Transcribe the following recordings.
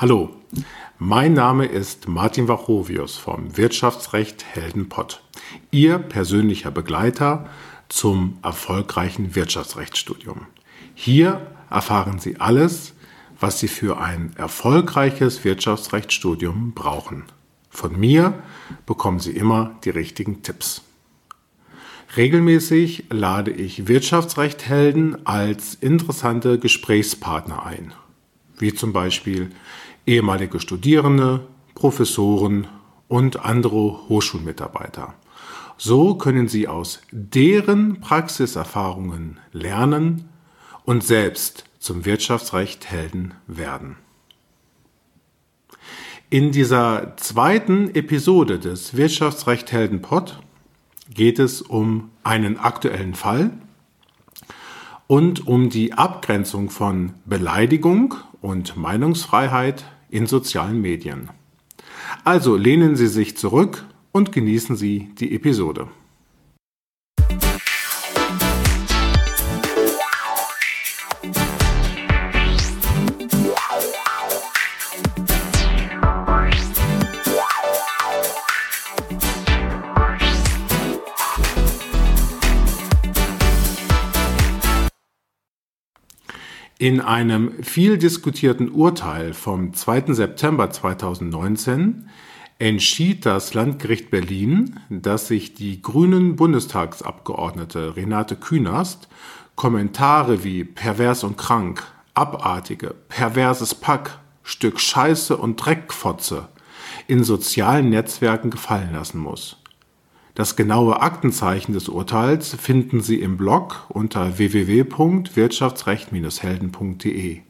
Hallo, mein Name ist Martin Wachovius vom Wirtschaftsrecht Heldenpott, Ihr persönlicher Begleiter zum erfolgreichen Wirtschaftsrechtsstudium. Hier erfahren Sie alles, was Sie für ein erfolgreiches Wirtschaftsrechtsstudium brauchen. Von mir bekommen Sie immer die richtigen Tipps. Regelmäßig lade ich Wirtschaftsrechthelden als interessante Gesprächspartner ein, wie zum Beispiel ehemalige Studierende, Professoren und andere Hochschulmitarbeiter. So können Sie aus deren Praxiserfahrungen lernen und selbst zum Wirtschaftsrecht Helden werden. In dieser zweiten Episode des Wirtschaftsrecht Helden Pod geht es um einen aktuellen Fall und um die Abgrenzung von Beleidigung und Meinungsfreiheit in sozialen Medien. Also lehnen Sie sich zurück und genießen Sie die Episode. In einem viel diskutierten Urteil vom 2. September 2019 entschied das Landgericht Berlin, dass sich die grünen Bundestagsabgeordnete Renate Künast Kommentare wie pervers und krank, abartige, perverses Pack, Stück Scheiße und Dreckfotze in sozialen Netzwerken gefallen lassen muss. Das genaue Aktenzeichen des Urteils finden Sie im Blog unter www.wirtschaftsrecht-helden.de.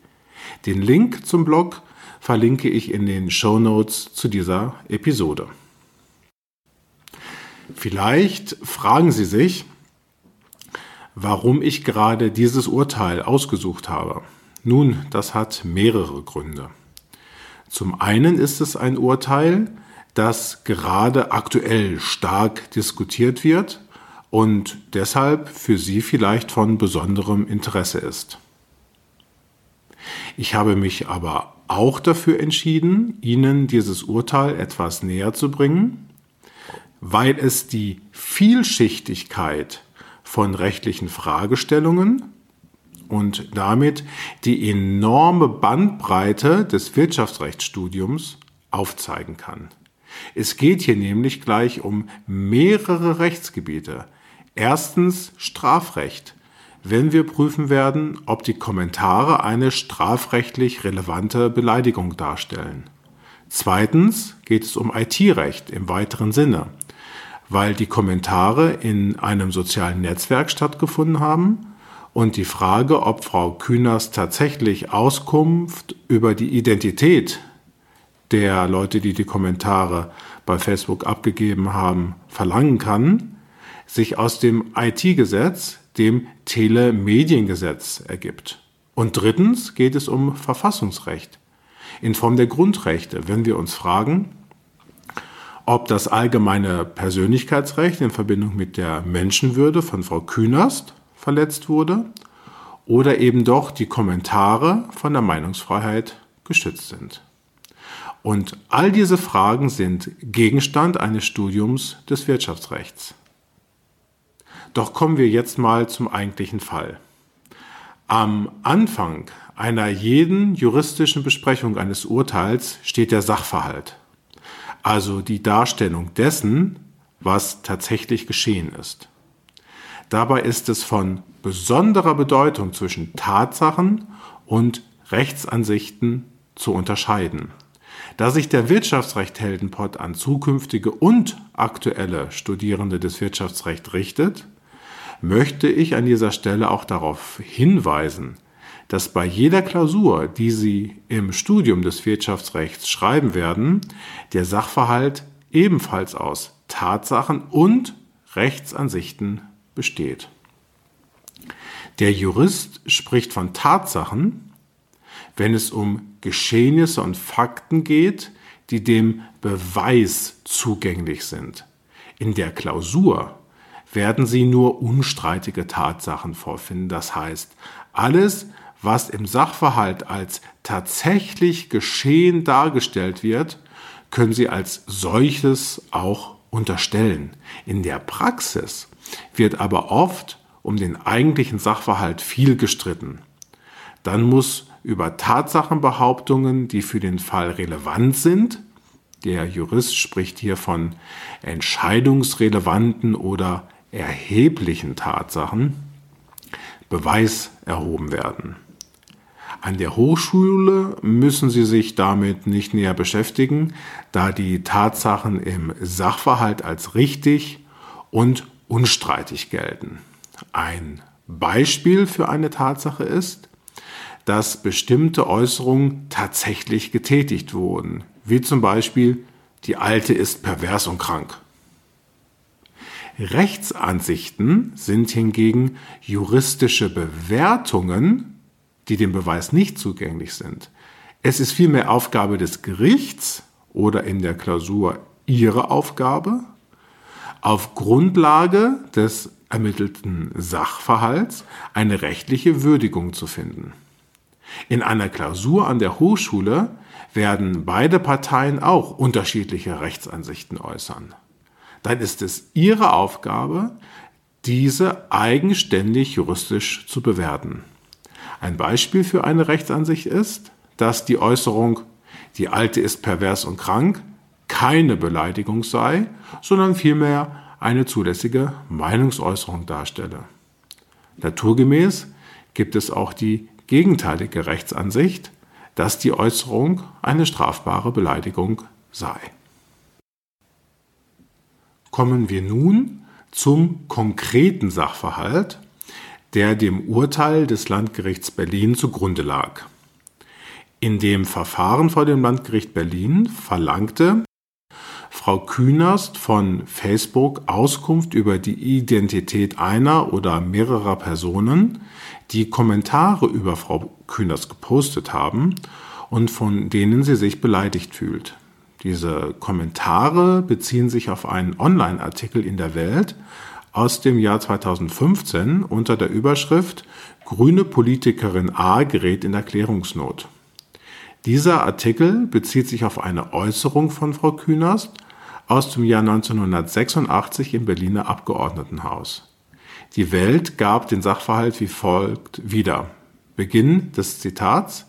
Den Link zum Blog verlinke ich in den Show Notes zu dieser Episode. Vielleicht fragen Sie sich, warum ich gerade dieses Urteil ausgesucht habe. Nun, das hat mehrere Gründe. Zum einen ist es ein Urteil, das gerade aktuell stark diskutiert wird und deshalb für Sie vielleicht von besonderem Interesse ist. Ich habe mich aber auch dafür entschieden, Ihnen dieses Urteil etwas näher zu bringen, weil es die Vielschichtigkeit von rechtlichen Fragestellungen und damit die enorme Bandbreite des Wirtschaftsrechtsstudiums aufzeigen kann. Es geht hier nämlich gleich um mehrere Rechtsgebiete. Erstens Strafrecht, wenn wir prüfen werden, ob die Kommentare eine strafrechtlich relevante Beleidigung darstellen. Zweitens geht es um IT-Recht im weiteren Sinne, weil die Kommentare in einem sozialen Netzwerk stattgefunden haben und die Frage, ob Frau Kühners tatsächlich Auskunft über die Identität der Leute, die die Kommentare bei Facebook abgegeben haben, verlangen kann, sich aus dem IT-Gesetz, dem Telemediengesetz ergibt. Und drittens geht es um Verfassungsrecht in Form der Grundrechte, wenn wir uns fragen, ob das allgemeine Persönlichkeitsrecht in Verbindung mit der Menschenwürde von Frau Künast verletzt wurde oder eben doch die Kommentare von der Meinungsfreiheit geschützt sind. Und all diese Fragen sind Gegenstand eines Studiums des Wirtschaftsrechts. Doch kommen wir jetzt mal zum eigentlichen Fall. Am Anfang einer jeden juristischen Besprechung eines Urteils steht der Sachverhalt, also die Darstellung dessen, was tatsächlich geschehen ist. Dabei ist es von besonderer Bedeutung zwischen Tatsachen und Rechtsansichten zu unterscheiden. Da sich der Wirtschaftsrecht Heldenpott an zukünftige und aktuelle Studierende des Wirtschaftsrechts richtet, möchte ich an dieser Stelle auch darauf hinweisen, dass bei jeder Klausur, die Sie im Studium des Wirtschaftsrechts schreiben werden, der Sachverhalt ebenfalls aus Tatsachen und Rechtsansichten besteht. Der Jurist spricht von Tatsachen, wenn es um Geschehnisse und Fakten geht, die dem Beweis zugänglich sind. In der Klausur werden Sie nur unstreitige Tatsachen vorfinden. Das heißt, alles, was im Sachverhalt als tatsächlich geschehen dargestellt wird, können Sie als solches auch unterstellen. In der Praxis wird aber oft um den eigentlichen Sachverhalt viel gestritten. Dann muss über Tatsachenbehauptungen, die für den Fall relevant sind, der Jurist spricht hier von entscheidungsrelevanten oder erheblichen Tatsachen, Beweis erhoben werden. An der Hochschule müssen Sie sich damit nicht näher beschäftigen, da die Tatsachen im Sachverhalt als richtig und unstreitig gelten. Ein Beispiel für eine Tatsache ist, dass bestimmte Äußerungen tatsächlich getätigt wurden, wie zum Beispiel die Alte ist pervers und krank. Rechtsansichten sind hingegen juristische Bewertungen, die dem Beweis nicht zugänglich sind. Es ist vielmehr Aufgabe des Gerichts oder in der Klausur ihre Aufgabe, auf Grundlage des ermittelten Sachverhalts eine rechtliche Würdigung zu finden. In einer Klausur an der Hochschule werden beide Parteien auch unterschiedliche Rechtsansichten äußern. Dann ist es ihre Aufgabe, diese eigenständig juristisch zu bewerten. Ein Beispiel für eine Rechtsansicht ist, dass die Äußerung die Alte ist pervers und krank keine Beleidigung sei, sondern vielmehr eine zulässige Meinungsäußerung darstelle. Naturgemäß gibt es auch die gegenteilige Rechtsansicht, dass die Äußerung eine strafbare Beleidigung sei. Kommen wir nun zum konkreten Sachverhalt, der dem Urteil des Landgerichts Berlin zugrunde lag. In dem Verfahren vor dem Landgericht Berlin verlangte Frau Künast von Facebook Auskunft über die Identität einer oder mehrerer Personen, die Kommentare über Frau Künast gepostet haben und von denen sie sich beleidigt fühlt. Diese Kommentare beziehen sich auf einen Online-Artikel in der Welt aus dem Jahr 2015 unter der Überschrift Grüne Politikerin A gerät in Erklärungsnot. Dieser Artikel bezieht sich auf eine Äußerung von Frau Künast aus dem Jahr 1986 im Berliner Abgeordnetenhaus. Die Welt gab den Sachverhalt wie folgt wieder. Beginn des Zitats.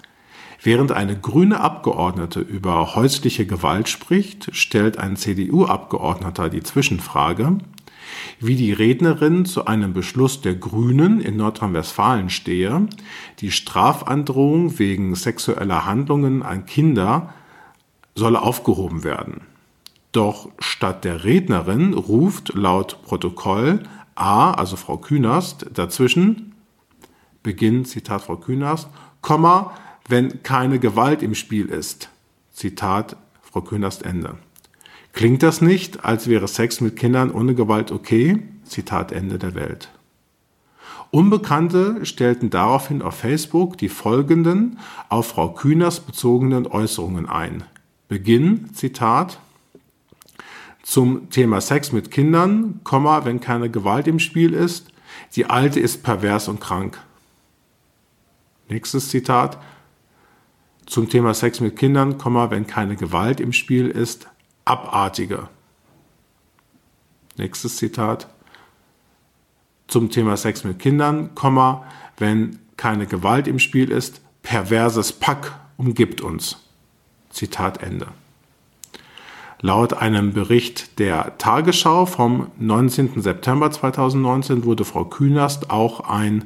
Während eine grüne Abgeordnete über häusliche Gewalt spricht, stellt ein CDU-Abgeordneter die Zwischenfrage, wie die Rednerin zu einem Beschluss der Grünen in Nordrhein-Westfalen stehe, die Strafandrohung wegen sexueller Handlungen an Kinder solle aufgehoben werden. Doch statt der Rednerin ruft laut Protokoll A, also Frau Künast, dazwischen, Beginn, Zitat Frau Künast, Komma, wenn keine Gewalt im Spiel ist. Zitat Frau Künast Ende. Klingt das nicht, als wäre Sex mit Kindern ohne Gewalt okay? Zitat Ende der Welt. Unbekannte stellten daraufhin auf Facebook die folgenden auf Frau Künast bezogenen Äußerungen ein. Beginn, Zitat, zum Thema Sex mit Kindern, wenn keine Gewalt im Spiel ist. Die Alte ist pervers und krank. Nächstes Zitat. Zum Thema Sex mit Kindern, wenn keine Gewalt im Spiel ist. Abartige. Nächstes Zitat. Zum Thema Sex mit Kindern, wenn keine Gewalt im Spiel ist. Perverses Pack umgibt uns. Zitat Ende. Laut einem Bericht der Tagesschau vom 19. September 2019 wurde Frau Künast auch ein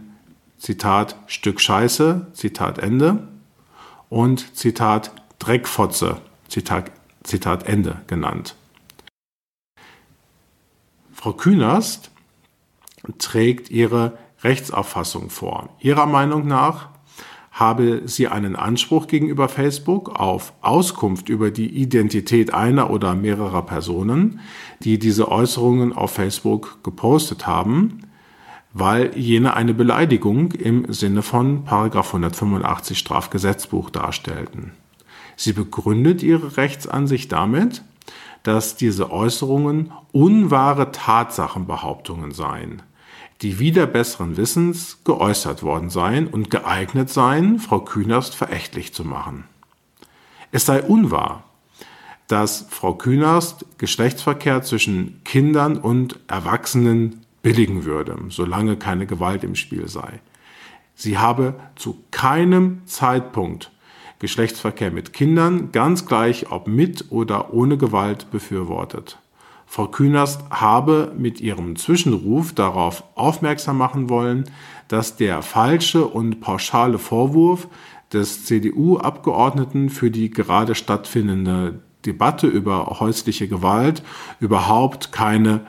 Zitat Stück Scheiße, Zitat Ende und Zitat Dreckfotze, Zitat, Zitat Ende genannt. Frau Künast trägt ihre Rechtsauffassung vor. Ihrer Meinung nach habe sie einen Anspruch gegenüber Facebook auf Auskunft über die Identität einer oder mehrerer Personen, die diese Äußerungen auf Facebook gepostet haben, weil jene eine Beleidigung im Sinne von 185 Strafgesetzbuch darstellten. Sie begründet ihre Rechtsansicht damit, dass diese Äußerungen unwahre Tatsachenbehauptungen seien. Die wieder besseren Wissens geäußert worden seien und geeignet seien, Frau Künast verächtlich zu machen. Es sei unwahr, dass Frau Künast Geschlechtsverkehr zwischen Kindern und Erwachsenen billigen würde, solange keine Gewalt im Spiel sei. Sie habe zu keinem Zeitpunkt Geschlechtsverkehr mit Kindern, ganz gleich ob mit oder ohne Gewalt, befürwortet. Frau Künast habe mit ihrem Zwischenruf darauf aufmerksam machen wollen, dass der falsche und pauschale Vorwurf des CDU-Abgeordneten für die gerade stattfindende Debatte über häusliche Gewalt überhaupt keine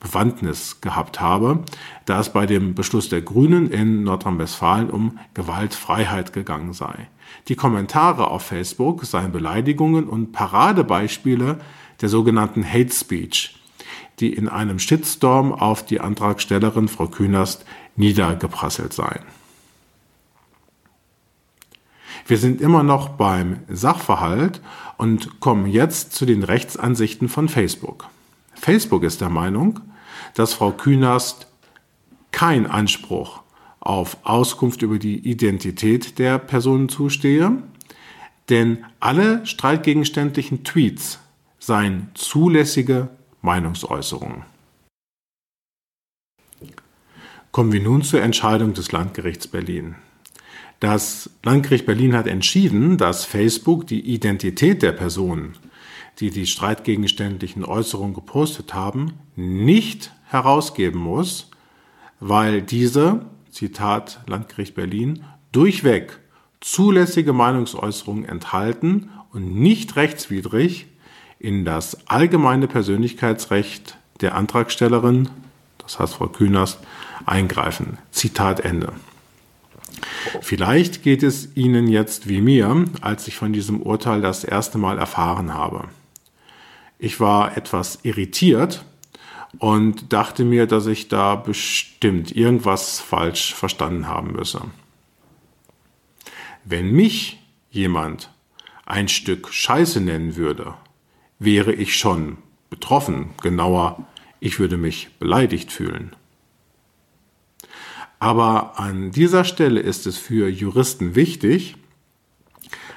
Bewandtnis gehabt habe, da es bei dem Beschluss der Grünen in Nordrhein-Westfalen um Gewaltfreiheit gegangen sei. Die Kommentare auf Facebook seien Beleidigungen und Paradebeispiele der sogenannten Hate Speech, die in einem Shitstorm auf die Antragstellerin Frau Künast niedergeprasselt seien. Wir sind immer noch beim Sachverhalt und kommen jetzt zu den Rechtsansichten von Facebook. Facebook ist der Meinung, dass Frau Künast kein Anspruch auf Auskunft über die Identität der Personen zustehe, denn alle streitgegenständlichen Tweets seien zulässige Meinungsäußerungen. Kommen wir nun zur Entscheidung des Landgerichts Berlin. Das Landgericht Berlin hat entschieden, dass Facebook die Identität der Personen, die die streitgegenständlichen Äußerungen gepostet haben, nicht herausgeben muss, weil diese, Zitat Landgericht Berlin, durchweg zulässige Meinungsäußerungen enthalten und nicht rechtswidrig in das allgemeine Persönlichkeitsrecht der Antragstellerin, das heißt Frau Künast, eingreifen. Zitat Ende. Vielleicht geht es Ihnen jetzt wie mir, als ich von diesem Urteil das erste Mal erfahren habe. Ich war etwas irritiert und dachte mir, dass ich da bestimmt irgendwas falsch verstanden haben müsse. Wenn mich jemand ein Stück Scheiße nennen würde, wäre ich schon betroffen, genauer, ich würde mich beleidigt fühlen. Aber an dieser Stelle ist es für Juristen wichtig,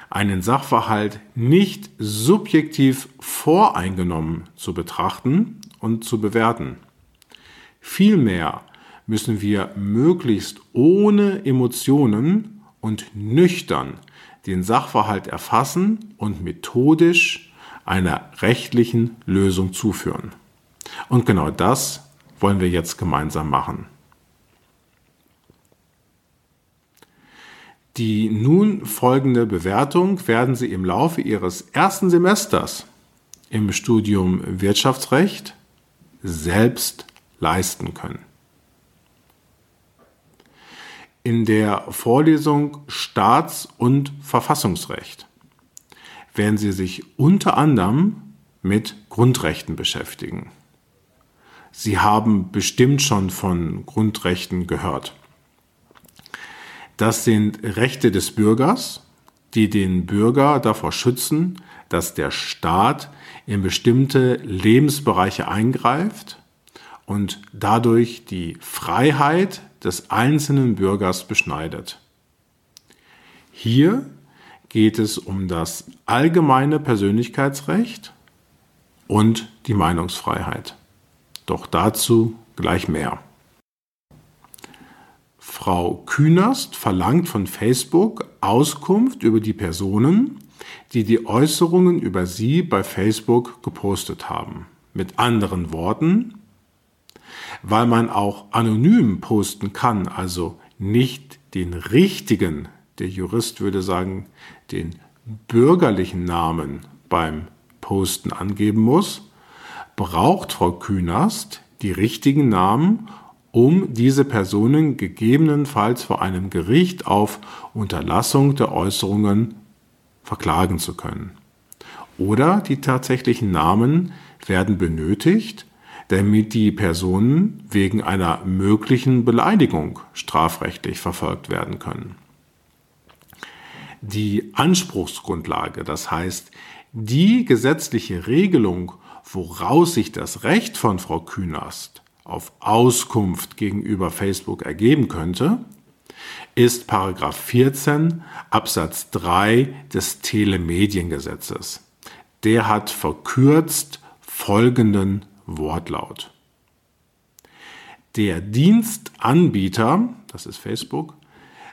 einen Sachverhalt nicht subjektiv voreingenommen zu betrachten und zu bewerten. Vielmehr müssen wir möglichst ohne Emotionen und nüchtern den Sachverhalt erfassen und methodisch einer rechtlichen Lösung zuführen. Und genau das wollen wir jetzt gemeinsam machen. Die nun folgende Bewertung werden Sie im Laufe Ihres ersten Semesters im Studium Wirtschaftsrecht selbst leisten können. In der Vorlesung Staats- und Verfassungsrecht werden Sie sich unter anderem mit Grundrechten beschäftigen. Sie haben bestimmt schon von Grundrechten gehört. Das sind Rechte des Bürgers, die den Bürger davor schützen, dass der Staat in bestimmte Lebensbereiche eingreift und dadurch die Freiheit des einzelnen Bürgers beschneidet. Hier geht es um das allgemeine Persönlichkeitsrecht und die Meinungsfreiheit. Doch dazu gleich mehr. Frau Künast verlangt von Facebook Auskunft über die Personen, die die Äußerungen über sie bei Facebook gepostet haben. Mit anderen Worten, weil man auch anonym posten kann, also nicht den richtigen, der Jurist würde sagen, den bürgerlichen Namen beim Posten angeben muss, braucht Frau Künast die richtigen Namen, um diese Personen gegebenenfalls vor einem Gericht auf Unterlassung der Äußerungen verklagen zu können. Oder die tatsächlichen Namen werden benötigt, damit die Personen wegen einer möglichen Beleidigung strafrechtlich verfolgt werden können. Die Anspruchsgrundlage, das heißt die gesetzliche Regelung, woraus sich das Recht von Frau Künast auf Auskunft gegenüber Facebook ergeben könnte, ist Paragraph 14 Absatz 3 des Telemediengesetzes. Der hat verkürzt folgenden Wortlaut. Der Dienstanbieter, das ist Facebook,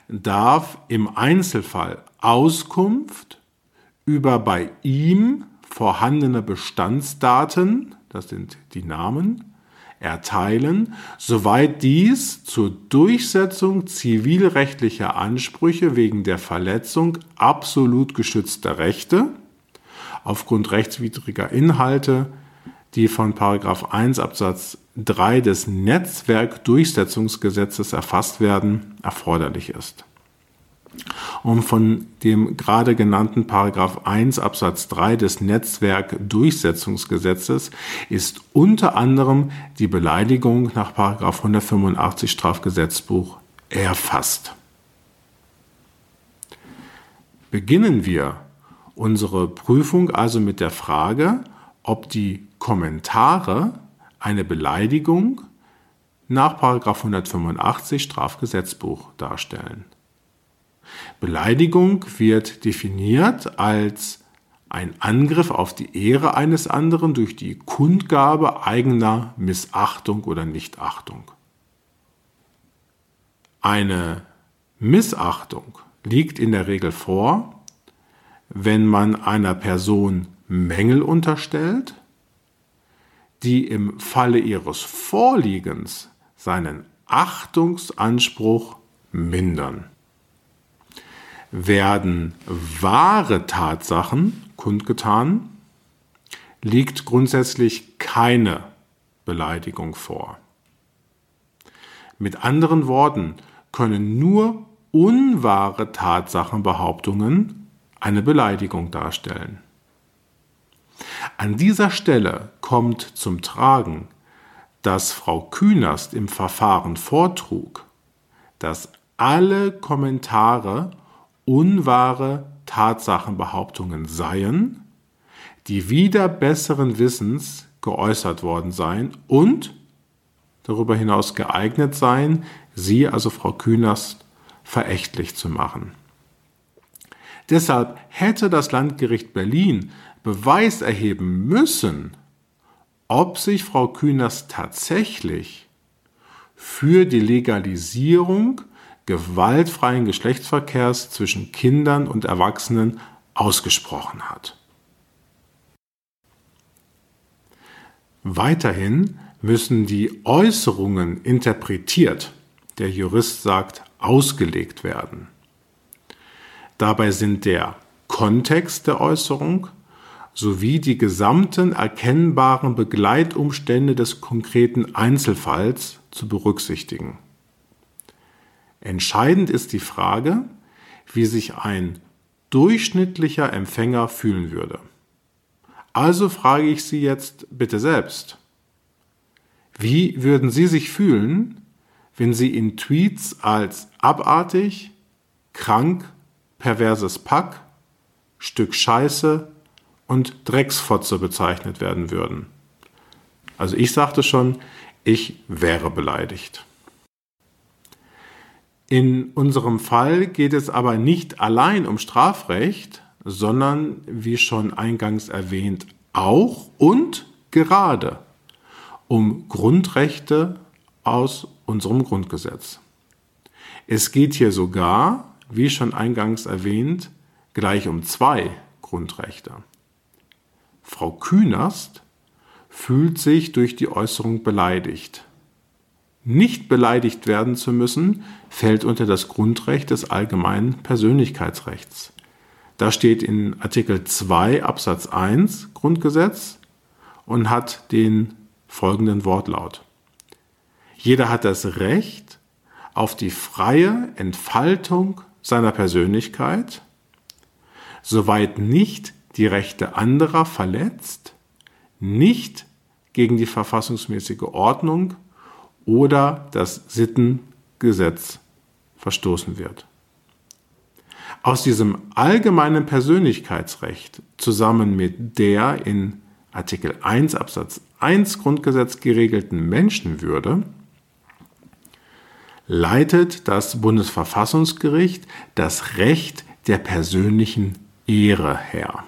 darf im Einzelfall Auskunft über bei ihm vorhandene Bestandsdaten, das sind die Namen, erteilen, soweit dies zur Durchsetzung zivilrechtlicher Ansprüche wegen der Verletzung absolut geschützter Rechte aufgrund rechtswidriger Inhalte, die von 1 Absatz 3 des Netzwerkdurchsetzungsgesetzes erfasst werden, erforderlich ist. Um von dem gerade genannten Paragraph 1 Absatz 3 des Netzwerkdurchsetzungsgesetzes ist unter anderem die Beleidigung nach Paragraph 185 Strafgesetzbuch erfasst. Beginnen wir unsere Prüfung also mit der Frage, ob die Kommentare eine Beleidigung nach 185 Strafgesetzbuch darstellen. Beleidigung wird definiert als ein Angriff auf die Ehre eines anderen durch die Kundgabe eigener Missachtung oder Nichtachtung. Eine Missachtung liegt in der Regel vor, wenn man einer Person Mängel unterstellt, die im Falle ihres Vorliegens seinen Achtungsanspruch mindern werden wahre Tatsachen kundgetan, liegt grundsätzlich keine Beleidigung vor. Mit anderen Worten können nur unwahre Tatsachenbehauptungen eine Beleidigung darstellen. An dieser Stelle kommt zum Tragen, dass Frau Künast im Verfahren vortrug, dass alle Kommentare unwahre Tatsachenbehauptungen seien, die wieder besseren Wissens geäußert worden seien und darüber hinaus geeignet seien, sie, also Frau Künast, verächtlich zu machen. Deshalb hätte das Landgericht Berlin Beweis erheben müssen, ob sich Frau Künast tatsächlich für die Legalisierung gewaltfreien Geschlechtsverkehrs zwischen Kindern und Erwachsenen ausgesprochen hat. Weiterhin müssen die Äußerungen interpretiert, der Jurist sagt, ausgelegt werden. Dabei sind der Kontext der Äußerung sowie die gesamten erkennbaren Begleitumstände des konkreten Einzelfalls zu berücksichtigen. Entscheidend ist die Frage, wie sich ein durchschnittlicher Empfänger fühlen würde. Also frage ich Sie jetzt bitte selbst. Wie würden Sie sich fühlen, wenn Sie in Tweets als abartig, krank, perverses Pack, Stück Scheiße und Drecksfotze bezeichnet werden würden? Also ich sagte schon, ich wäre beleidigt. In unserem Fall geht es aber nicht allein um Strafrecht, sondern, wie schon eingangs erwähnt, auch und gerade um Grundrechte aus unserem Grundgesetz. Es geht hier sogar, wie schon eingangs erwähnt, gleich um zwei Grundrechte. Frau Künast fühlt sich durch die Äußerung beleidigt nicht beleidigt werden zu müssen, fällt unter das Grundrecht des allgemeinen Persönlichkeitsrechts. Da steht in Artikel 2 Absatz 1 Grundgesetz und hat den folgenden Wortlaut. Jeder hat das Recht auf die freie Entfaltung seiner Persönlichkeit, soweit nicht die Rechte anderer verletzt, nicht gegen die verfassungsmäßige Ordnung oder das Sittengesetz verstoßen wird. Aus diesem allgemeinen Persönlichkeitsrecht zusammen mit der in Artikel 1 Absatz 1 Grundgesetz geregelten Menschenwürde leitet das Bundesverfassungsgericht das Recht der persönlichen Ehre her.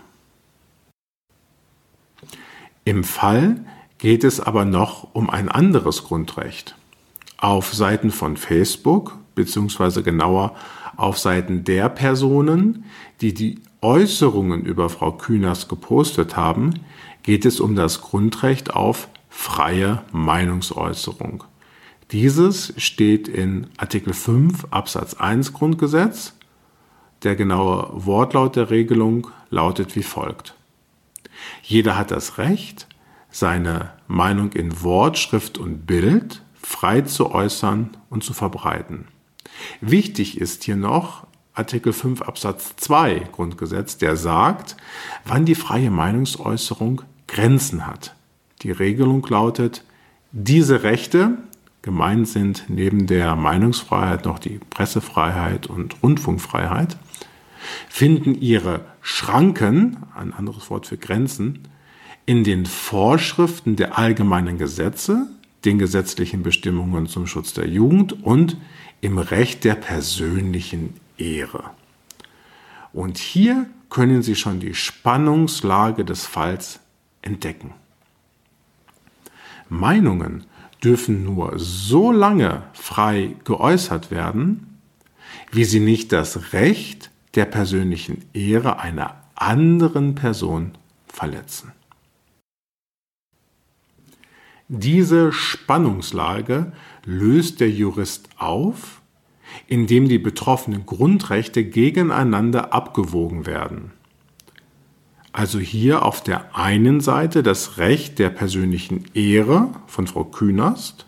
Im Fall geht es aber noch um ein anderes Grundrecht. Auf Seiten von Facebook, beziehungsweise genauer auf Seiten der Personen, die die Äußerungen über Frau Künast gepostet haben, geht es um das Grundrecht auf freie Meinungsäußerung. Dieses steht in Artikel 5 Absatz 1 Grundgesetz. Der genaue Wortlaut der Regelung lautet wie folgt. Jeder hat das Recht, seine Meinung in Wort, Schrift und Bild frei zu äußern und zu verbreiten. Wichtig ist hier noch Artikel 5 Absatz 2 Grundgesetz, der sagt, wann die freie Meinungsäußerung Grenzen hat. Die Regelung lautet, diese Rechte Gemeint sind neben der Meinungsfreiheit noch die Pressefreiheit und Rundfunkfreiheit, finden ihre Schranken, ein anderes Wort für Grenzen, in den Vorschriften der allgemeinen Gesetze, den gesetzlichen Bestimmungen zum Schutz der Jugend und im Recht der persönlichen Ehre. Und hier können Sie schon die Spannungslage des Falls entdecken. Meinungen dürfen nur so lange frei geäußert werden, wie sie nicht das Recht der persönlichen Ehre einer anderen Person verletzen. Diese Spannungslage löst der Jurist auf, indem die betroffenen Grundrechte gegeneinander abgewogen werden. Also hier auf der einen Seite das Recht der persönlichen Ehre von Frau Künast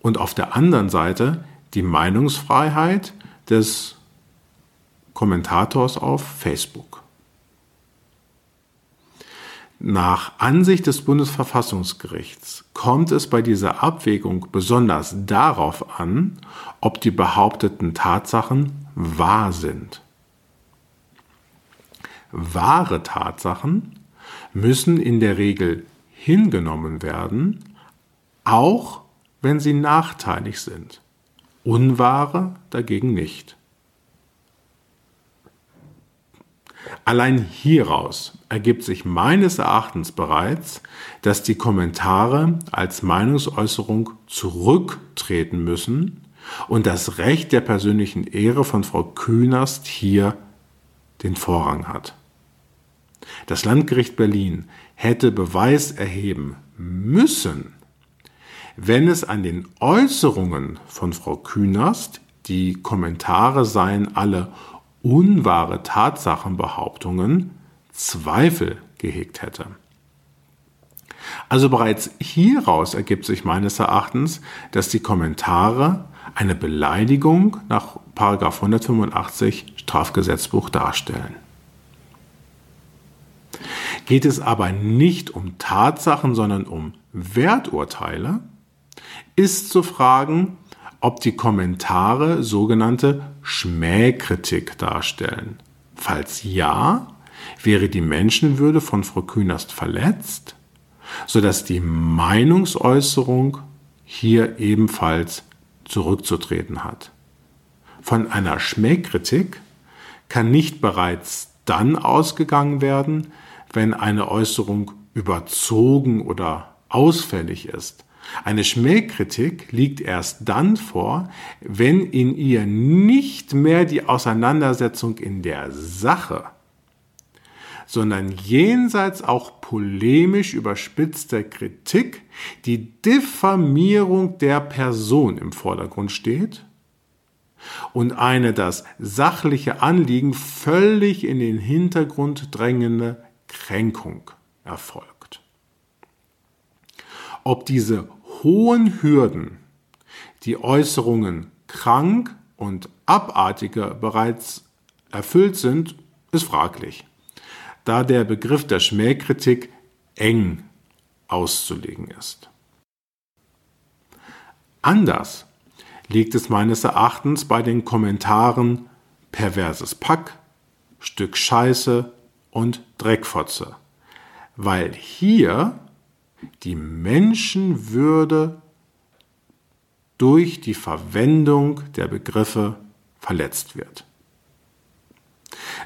und auf der anderen Seite die Meinungsfreiheit des Kommentators auf Facebook. Nach Ansicht des Bundesverfassungsgerichts kommt es bei dieser Abwägung besonders darauf an, ob die behaupteten Tatsachen wahr sind. Wahre Tatsachen müssen in der Regel hingenommen werden, auch wenn sie nachteilig sind. Unwahre dagegen nicht. Allein hieraus ergibt sich meines Erachtens bereits, dass die Kommentare als Meinungsäußerung zurücktreten müssen und das Recht der persönlichen Ehre von Frau Künast hier den Vorrang hat. Das Landgericht Berlin hätte Beweis erheben müssen, wenn es an den Äußerungen von Frau Künast, die Kommentare seien alle unwahre Tatsachenbehauptungen, Zweifel gehegt hätte. Also bereits hieraus ergibt sich meines Erachtens, dass die Kommentare eine Beleidigung nach 185 Strafgesetzbuch darstellen. Geht es aber nicht um Tatsachen, sondern um Werturteile, ist zu fragen, ob die Kommentare sogenannte Schmähkritik darstellen. Falls ja, wäre die Menschenwürde von Frau Künast verletzt, sodass die Meinungsäußerung hier ebenfalls zurückzutreten hat. Von einer Schmähkritik kann nicht bereits dann ausgegangen werden, wenn eine Äußerung überzogen oder ausfällig ist. Eine Schmähkritik liegt erst dann vor, wenn in ihr nicht mehr die Auseinandersetzung in der Sache, sondern jenseits auch polemisch überspitzter Kritik die Diffamierung der Person im Vordergrund steht und eine das sachliche Anliegen völlig in den Hintergrund drängende Kränkung erfolgt. Ob diese hohen Hürden die Äußerungen krank und abartiger bereits erfüllt sind, ist fraglich, da der Begriff der Schmähkritik eng auszulegen ist. Anders liegt es meines Erachtens bei den Kommentaren perverses Pack, Stück Scheiße und Dreckfotze. weil hier die Menschenwürde durch die Verwendung der Begriffe verletzt wird.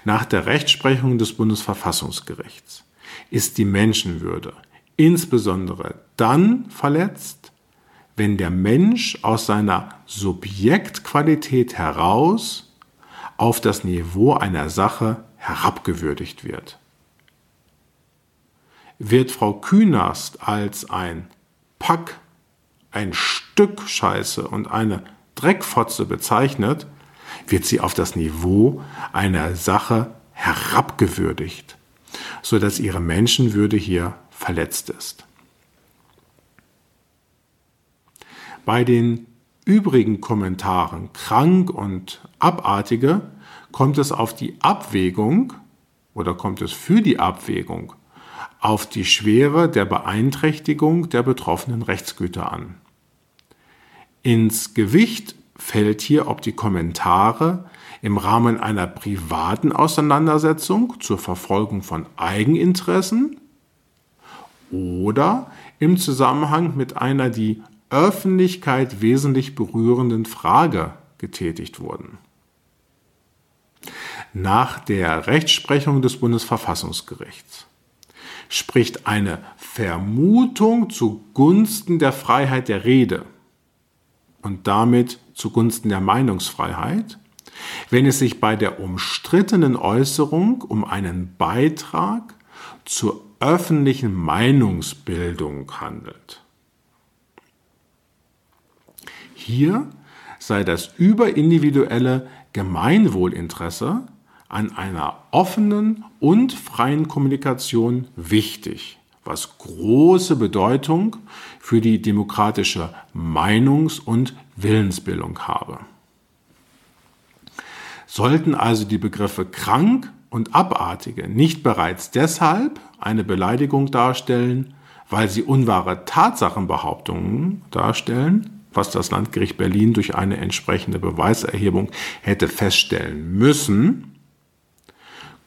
Nach der Rechtsprechung des Bundesverfassungsgerichts ist die Menschenwürde insbesondere dann verletzt, wenn der Mensch aus seiner Subjektqualität heraus auf das Niveau einer Sache herabgewürdigt wird. Wird Frau Künast als ein Pack, ein Stück Scheiße und eine Dreckfotze bezeichnet, wird sie auf das Niveau einer Sache herabgewürdigt, so dass ihre Menschenwürde hier verletzt ist. Bei den übrigen Kommentaren krank und abartige kommt es auf die Abwägung oder kommt es für die Abwägung auf die Schwere der Beeinträchtigung der betroffenen Rechtsgüter an. Ins Gewicht fällt hier, ob die Kommentare im Rahmen einer privaten Auseinandersetzung zur Verfolgung von Eigeninteressen oder im Zusammenhang mit einer die Öffentlichkeit wesentlich berührenden Frage getätigt wurden. Nach der Rechtsprechung des Bundesverfassungsgerichts spricht eine Vermutung zugunsten der Freiheit der Rede und damit zugunsten der Meinungsfreiheit, wenn es sich bei der umstrittenen Äußerung um einen Beitrag zur öffentlichen Meinungsbildung handelt. Hier sei das überindividuelle Gemeinwohlinteresse an einer offenen und freien Kommunikation wichtig, was große Bedeutung für die demokratische Meinungs- und Willensbildung habe. Sollten also die Begriffe krank und abartige nicht bereits deshalb eine Beleidigung darstellen, weil sie unwahre Tatsachenbehauptungen darstellen, was das Landgericht Berlin durch eine entsprechende Beweiserhebung hätte feststellen müssen,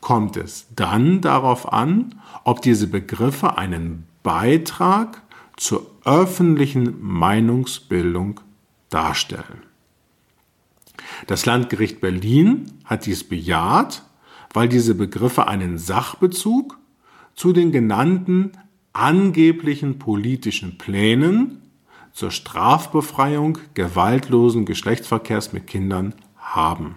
kommt es dann darauf an, ob diese Begriffe einen Beitrag zur öffentlichen Meinungsbildung darstellen. Das Landgericht Berlin hat dies bejaht, weil diese Begriffe einen Sachbezug zu den genannten angeblichen politischen Plänen zur Strafbefreiung gewaltlosen Geschlechtsverkehrs mit Kindern haben.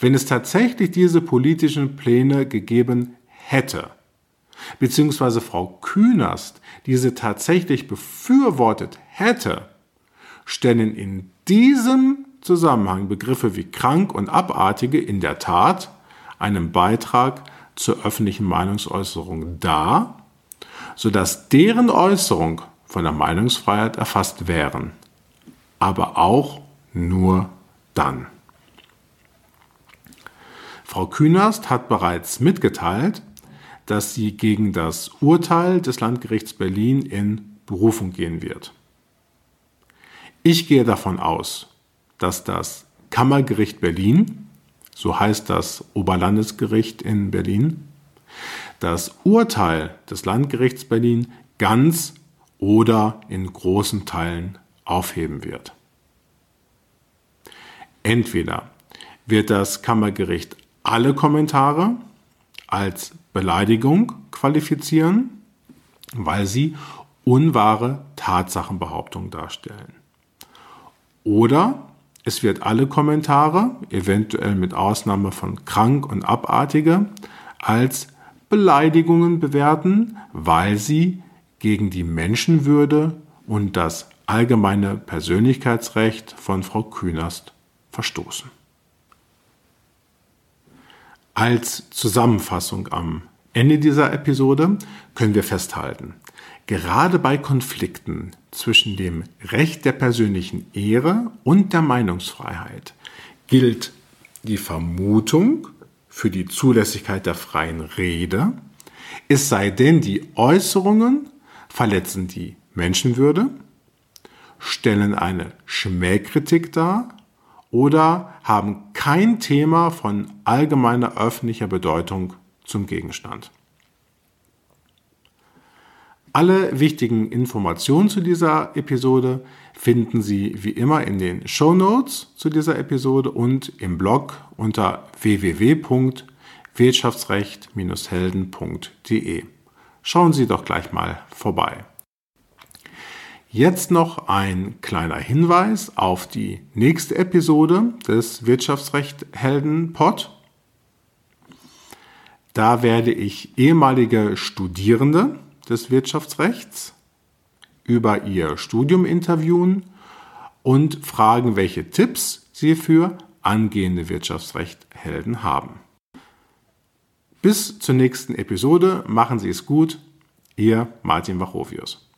Wenn es tatsächlich diese politischen Pläne gegeben hätte, beziehungsweise Frau Künast diese tatsächlich befürwortet hätte, stellen in diesem Zusammenhang Begriffe wie krank und abartige in der Tat einen Beitrag zur öffentlichen Meinungsäußerung dar, sodass deren Äußerung von der Meinungsfreiheit erfasst wären, aber auch nur dann. Frau Künast hat bereits mitgeteilt, dass sie gegen das Urteil des Landgerichts Berlin in Berufung gehen wird. Ich gehe davon aus, dass das Kammergericht Berlin, so heißt das Oberlandesgericht in Berlin, das Urteil des Landgerichts Berlin ganz oder in großen Teilen aufheben wird. Entweder wird das Kammergericht alle Kommentare als Beleidigung qualifizieren, weil sie unwahre Tatsachenbehauptungen darstellen. Oder es wird alle Kommentare, eventuell mit Ausnahme von krank und abartige, als Beleidigungen bewerten, weil sie gegen die Menschenwürde und das allgemeine Persönlichkeitsrecht von Frau Künast verstoßen. Als Zusammenfassung am Ende dieser Episode können wir festhalten, gerade bei Konflikten zwischen dem Recht der persönlichen Ehre und der Meinungsfreiheit gilt die Vermutung für die Zulässigkeit der freien Rede, es sei denn, die Äußerungen verletzen die Menschenwürde, stellen eine Schmähkritik dar oder haben kein Thema von allgemeiner öffentlicher Bedeutung zum Gegenstand. Alle wichtigen Informationen zu dieser Episode finden Sie wie immer in den Show Notes zu dieser Episode und im Blog unter www.wirtschaftsrecht-helden.de. Schauen Sie doch gleich mal vorbei. Jetzt noch ein kleiner Hinweis auf die nächste Episode des Wirtschaftsrecht Helden Pod. Da werde ich ehemalige Studierende des Wirtschaftsrechts über ihr Studium interviewen und fragen, welche Tipps sie für angehende Wirtschaftsrechthelden haben. Bis zur nächsten Episode, machen Sie es gut, Ihr Martin Wachovius.